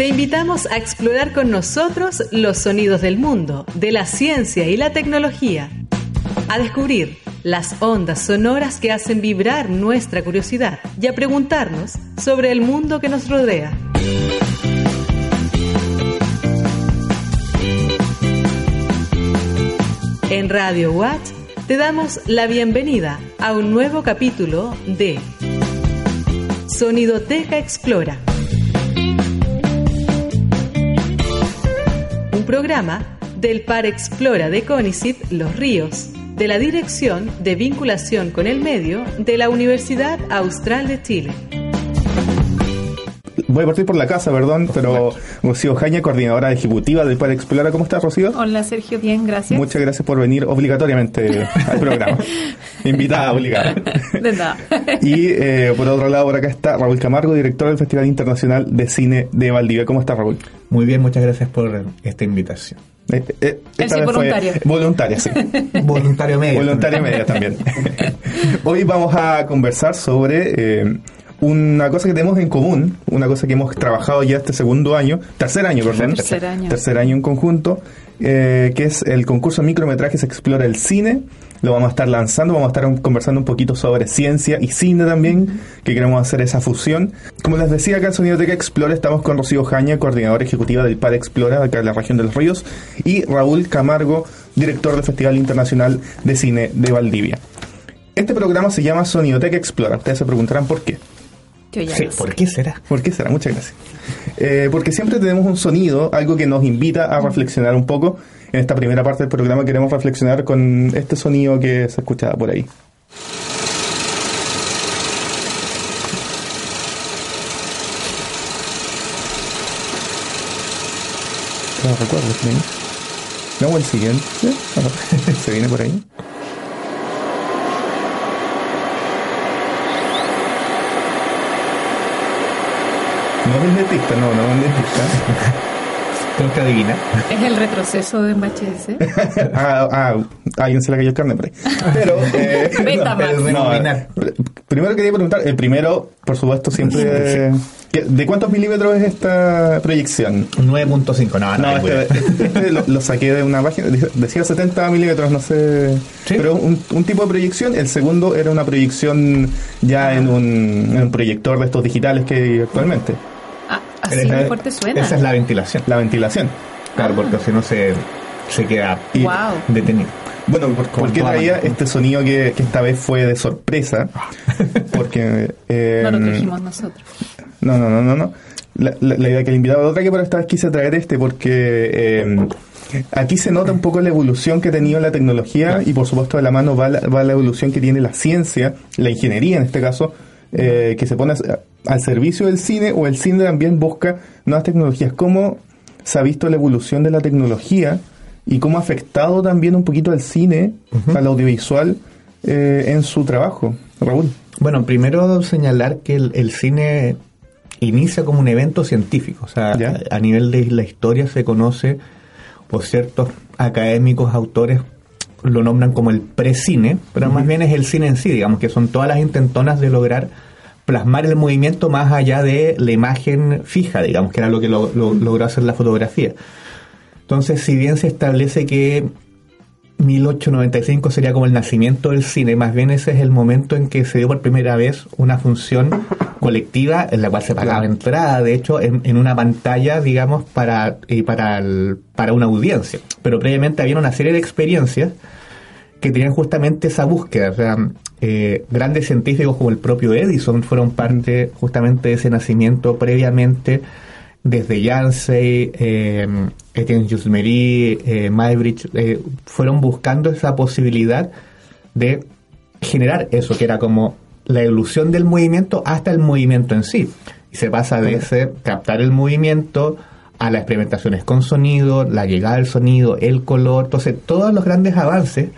Te invitamos a explorar con nosotros los sonidos del mundo, de la ciencia y la tecnología. A descubrir las ondas sonoras que hacen vibrar nuestra curiosidad y a preguntarnos sobre el mundo que nos rodea. En Radio Watch te damos la bienvenida a un nuevo capítulo de Sonidoteca Explora. Programa del Par Explora de CONICIT Los Ríos, de la Dirección de Vinculación con el Medio de la Universidad Austral de Chile voy a partir por la casa, perdón, pero Rocío Jaña, coordinadora ejecutiva del Par Explora. ¿Cómo estás, Rocío? Hola, Sergio, bien, gracias. Muchas gracias por venir obligatoriamente al programa. Invitada obligada. De nada. y eh, por otro lado, por acá está Raúl Camargo, director del Festival Internacional de Cine de Valdivia. ¿Cómo estás, Raúl? Muy bien, muchas gracias por esta invitación. Eh, eh, es voluntario. voluntaria, sí. voluntario media. Voluntario media también. Hoy vamos a conversar sobre una cosa que tenemos en común, una cosa que hemos trabajado ya este segundo año, tercer año, perdón. Tercer año. Tercer año en conjunto, eh, que es el concurso de micrometrajes Explora el Cine. Lo vamos a estar lanzando, vamos a estar conversando un poquito sobre ciencia y cine también, que queremos hacer esa fusión. Como les decía, acá en Sonidoteca Explora estamos con Rocío Jaña, coordinadora ejecutiva del PAR Explora, acá en la región de los ríos, y Raúl Camargo, director del Festival Internacional de Cine de Valdivia. Este programa se llama Sonidoteca Explora. Ustedes se preguntarán por qué. Sí, ¿por qué será? ¿Por qué será? Muchas gracias. Eh, porque siempre tenemos un sonido, algo que nos invita a reflexionar un poco. En esta primera parte del programa queremos reflexionar con este sonido que se escuchaba por ahí. No recuerdo, ¿no? el siguiente. Se viene por ahí. No es dentista, no, no es dentista. Tengo que adivinar. Es el retroceso de MHS. ah, ah, alguien se le cayó el carne por ahí. Pero, eh, no, primero quería preguntar, el primero, por supuesto, siempre... ¿De cuántos milímetros es esta proyección? 9.5, no, no. este, este lo, saqué de una página, decía 70 milímetros, no sé. Pero un, un, tipo de proyección. El segundo era una proyección ya en un, en un proyector de estos digitales que hay actualmente. Así de fuerte suena. Esa es la ventilación. La ventilación. Claro, porque si no se, se queda detenido. Bueno, ¿por, qué traía este sonido que, esta vez fue de sorpresa? Porque... Eh, no lo trajimos nosotros. No, no, no, no. no. La, idea que le invitaba otra que pero esta vez quise traer este porque eh, aquí se nota un poco la evolución que ha tenido la tecnología y por supuesto de la mano va la, va la evolución que tiene la ciencia, la ingeniería en este caso, eh, que se pone al servicio del cine o el cine también busca nuevas tecnologías. ¿Cómo se ha visto la evolución de la tecnología y cómo ha afectado también un poquito al cine, al audiovisual, eh, en su trabajo? Raúl. Bueno, primero señalar que el, cine inicia como un evento científico, o sea, a, nivel de la historia se conoce por ciertos académicos, autores, lo nombran como el pre-cine, pero más bien es el cine en sí, digamos que son todas las intentonas de lograr plasmar el movimiento más allá de la imagen fija, digamos, que era lo que logró hacer la fotografía. Entonces, si bien se establece que 1895 sería como el nacimiento del cine, más bien ese es el momento en que se dio por primera vez una función colectiva en la cual se pagaba entrada, de hecho, en, una pantalla, digamos, para, para, para una audiencia. Pero previamente había una serie de experiencias que tenían justamente esa búsqueda. O sea, eh, grandes científicos como el propio Edison fueron parte justamente de ese nacimiento previamente, desde Yancey, eh, Etienne Jusmery, eh, Maybridge, eh, fueron buscando esa posibilidad de generar eso, que era como la ilusión del movimiento hasta el movimiento en sí. Y se pasa de ese captar el movimiento a las experimentaciones con sonido, la llegada del sonido, el color, entonces todos los grandes avances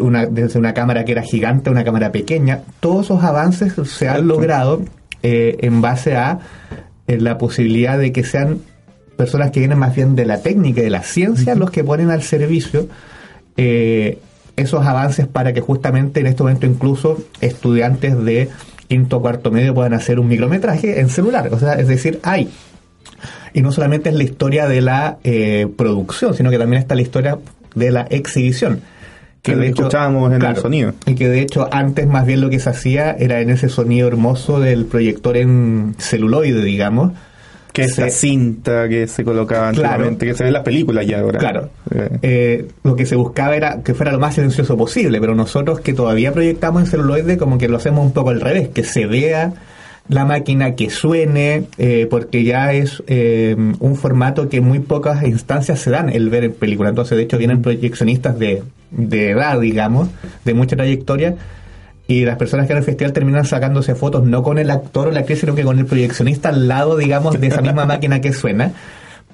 una, desde una cámara que era gigante a una cámara pequeña, todos esos avances se han logrado eh, en base a eh, la posibilidad de que sean personas que vienen más bien de la técnica y de la ciencia los que ponen al servicio eh, esos avances para que justamente en este momento incluso estudiantes de quinto o cuarto medio puedan hacer un micrometraje en celular. O sea, es decir, hay Y no solamente es la historia de la eh, producción, sino que también está la historia de la exhibición. Que de hecho, escuchábamos en el sonido. Y que de hecho antes más bien lo que se hacía era en ese sonido hermoso del proyector en celuloide, digamos, que esa cinta que se colocaba anteriormente, que se ve en las películas ya ahora. Claro. Eh. Eh, lo que se buscaba era que fuera lo más silencioso posible, pero nosotros que todavía proyectamos en celuloide, como que lo hacemos un poco al revés, que se vea la máquina que suene, eh, porque ya es un formato que muy pocas instancias se dan el ver en película. Entonces, de hecho, vienen proyeccionistas de, de edad, digamos, de mucha trayectoria, y las personas que en el festival terminan sacándose fotos no con el actor o la actriz, sino que con el proyeccionista al lado, digamos, de esa misma máquina que suena,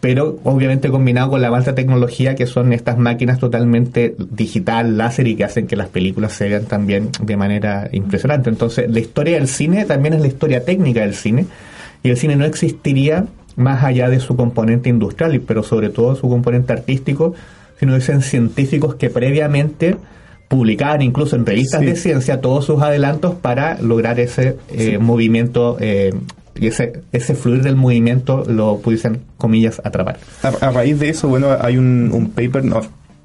pero obviamente combinado con la alta tecnología que son estas máquinas totalmente digital, láser y que hacen que las películas se vean también de manera impresionante. Entonces, la historia del cine también es la historia técnica del cine y el cine no existiría más allá de su componente industrial, pero sobre todo su componente artístico, sino que sean científicos que previamente publicaban incluso en revistas de ciencia todos sus adelantos para lograr ese eh, movimiento eh, y ese, ese fluir del movimiento lo pudiesen, comillas, atrapar. A, raíz de eso, bueno, hay un, paper, no,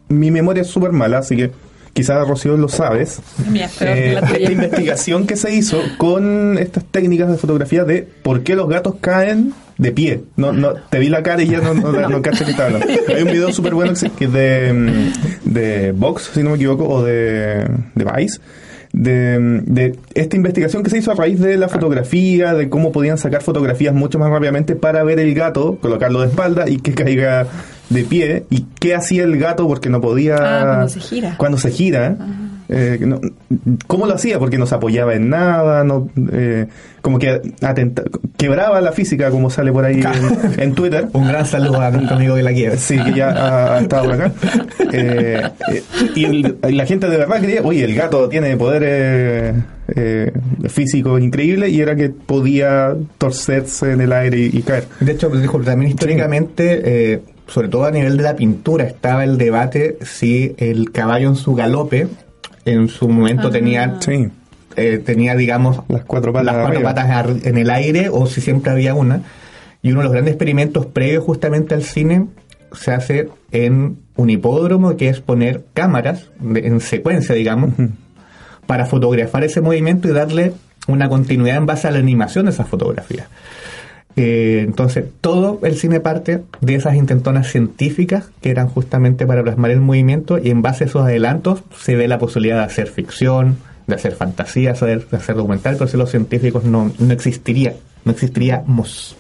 mi memoria es súper mala, así que quizás Rocío lo sabes, eh, esta investigación que se hizo con estas técnicas de fotografía de por qué los gatos caen de pie. No, no, te vi la cara y ya no, no, no, que Hay un video súper bueno que es de, mm, de Vox, si no me equivoco, o de, de Vice. De, de, esta investigación que se hizo a raíz de la fotografía, de cómo podían sacar fotografías mucho más rápidamente para ver el gato, colocarlo de espalda y que caiga de pie. Y qué hacía el gato porque no podía... Ah, cuando se gira. Cuando se gira. Ah. Eh, no, ¿Cómo lo hacía? Porque no se apoyaba en nada, no, eh, como que quebraba la física, como sale por ahí en, Twitter. Un gran saludo a mi amigo de la quiebra. Sí, que ya ha, estado por acá. Eh, y la gente de verdad creía, oye, el gato tiene poderes físicos increíbles y era que podía torcerse en el aire y, caer. De hecho, también históricamente sobre todo a nivel de la pintura, estaba el debate si el caballo en su galope en su momento tenía, eh, tenía, digamos, las cuatro patas, las cuatro patas en el aire o si siempre había una. Y uno de los grandes experimentos previos justamente al cine se hace en un hipódromo, que es poner cámaras en secuencia, digamos, para fotografar ese movimiento y darle una continuidad en base a la animación de esas fotografías. Eh, entonces, todo el cine parte de esas intentonas científicas que eran justamente para plasmar el movimiento y en base a esos adelantos se ve la posibilidad de hacer ficción, de hacer fantasía, de hacer documental, pero si los científicos no, no existiría, no existiríamos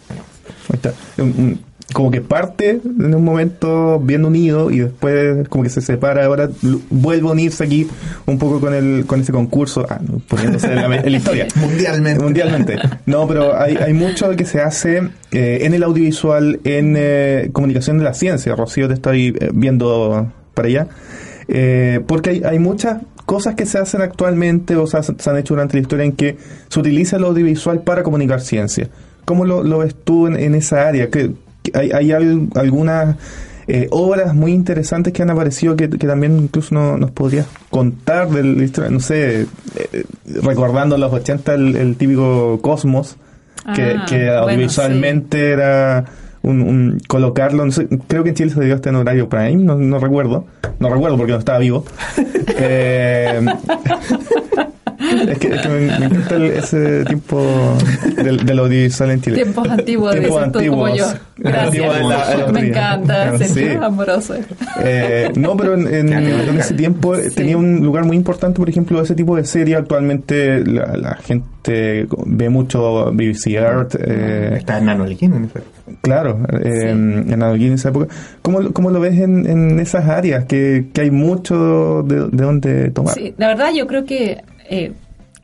como que parte en un momento bien unido y después como que se separa ahora vuelve a unirse aquí un poco con el con ese concurso ah, poniéndose en la, historia. Mundialmente. Mundialmente. No pero hay, hay mucho que se hace eh, en el audiovisual en eh, comunicación de la ciencia. Rocío te estoy eh, viendo para allá. Porque hay, hay muchas cosas que se hacen actualmente o se, se han hecho durante la historia en que se utiliza el audiovisual para comunicar ciencia. ¿Cómo lo, lo ves tú en, en esa área? ¿Qué, hay, hay algunas eh, obras muy interesantes que han aparecido que, también incluso nos podrías contar del no sé, eh, recordando en los 80 el, típico Cosmos, que, ah, audiovisualmente era un, colocarlo, creo que en Chile se dio este en horario Prime, no, no recuerdo, no recuerdo porque no estaba vivo. eh, es que, me, encanta ese tiempo del, del, audiovisual en Chile. Tiempos antiguos, Tiempos antiguos. como yo. Gracias. me encanta, sí. amoroso. Eh, no, pero en, en, ese tiempo tenía un lugar muy importante, por ejemplo, ese tipo de serie. Actualmente la, gente ve mucho BBC Earth. Eh, Está en Nanolquín, en efecto. Claro, eh, en Nanolquín en esa época. ¿Cómo, cómo lo ves en, en esas áreas? Que, que hay mucho de, de dónde tomar. Sí, la verdad yo creo que eh,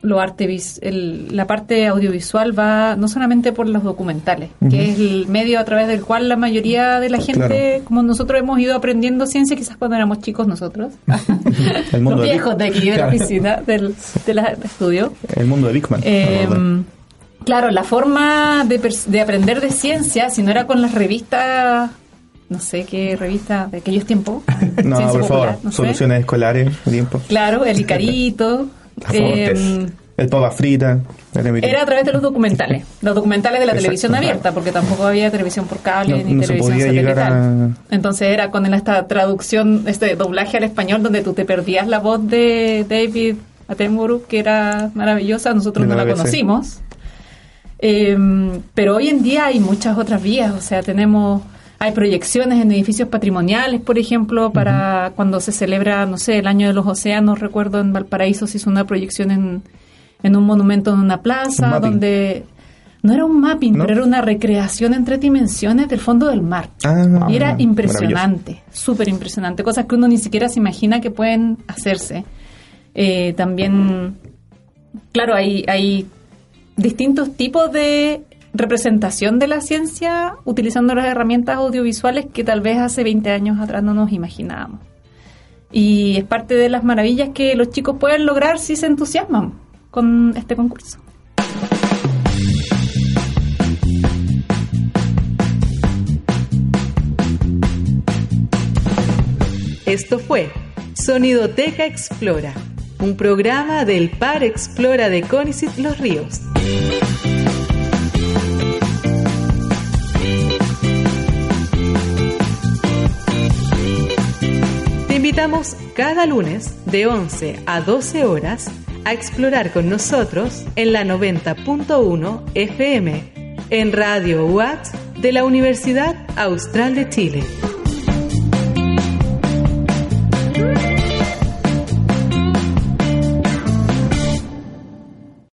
lo arte el, la parte audiovisual va no solamente por los documentales, que es el medio a través del cual la mayoría de la gente, como nosotros hemos ido aprendiendo ciencia, quizás cuando éramos chicos nosotros, los viejos de aquí de la oficina del, estudio. El mundo de Bigman. Eh, claro, la forma de, de aprender de ciencia, si no era con las revistas no sé qué revista de aquellos tiempos. no, por favor, soluciones escolares, tiempo. Claro, el Icarito. Eh, El papa frita. Era a través de los documentales, los documentales de la televisión abierta, porque tampoco había televisión por cable ni televisión satelital. Entonces era con esta traducción, este doblaje al español, donde tú te perdías la voz de David Attenborough, que era maravillosa, nosotros no la conocimos. Em, pero hoy en día hay muchas otras vías, o sea, tenemos hay proyecciones en edificios patrimoniales, por ejemplo, para cuando se celebra, no sé, el año de los océanos, recuerdo en Valparaíso se hizo una proyección en, en un monumento en una plaza, donde no era un mapping, pero era una recreación en tres dimensiones del fondo del mar. Ah, y era impresionante, súper impresionante, cosas que uno ni siquiera se imagina que pueden hacerse. Eh, también, claro, hay, hay distintos tipos de representación de la ciencia utilizando las herramientas audiovisuales que tal vez hace 20 años atrás no nos imaginábamos. Y es parte de las maravillas que los chicos pueden lograr si se entusiasman con este concurso. Esto fue Sonidoteca Explora, un programa del Par Explora de Conicet Los Ríos. Cada lunes de 11 a 12 horas a explorar con nosotros en la 90.1 FM en Radio UAT de la Universidad Austral de Chile.